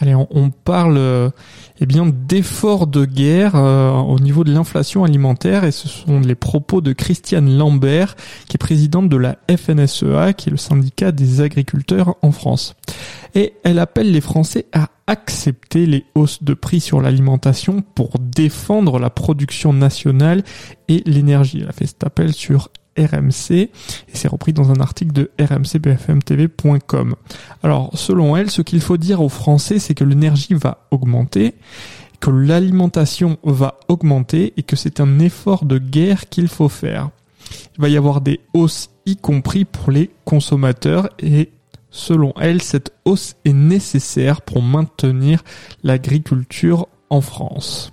Allez, on, parle euh, eh bien d'efforts de guerre euh, au niveau de l'inflation alimentaire et ce sont les propos de Christiane Lambert, qui est présidente de la FNSEA, qui est le syndicat des agriculteurs en France. Et elle appelle les Français à accepter les hausses de prix sur l'alimentation pour défendre la production nationale et l'énergie. Elle a fait cet appel sur RMC et c'est repris dans un article de rmcbfmtv.com. Alors, selon elle, ce qu'il faut dire aux Français, c'est que l'énergie va augmenter, que l'alimentation va augmenter et que c'est un effort de guerre qu'il faut faire. Il va y avoir des hausses, y compris pour les consommateurs et Selon elle, cette hausse est nécessaire pour maintenir l'agriculture en France.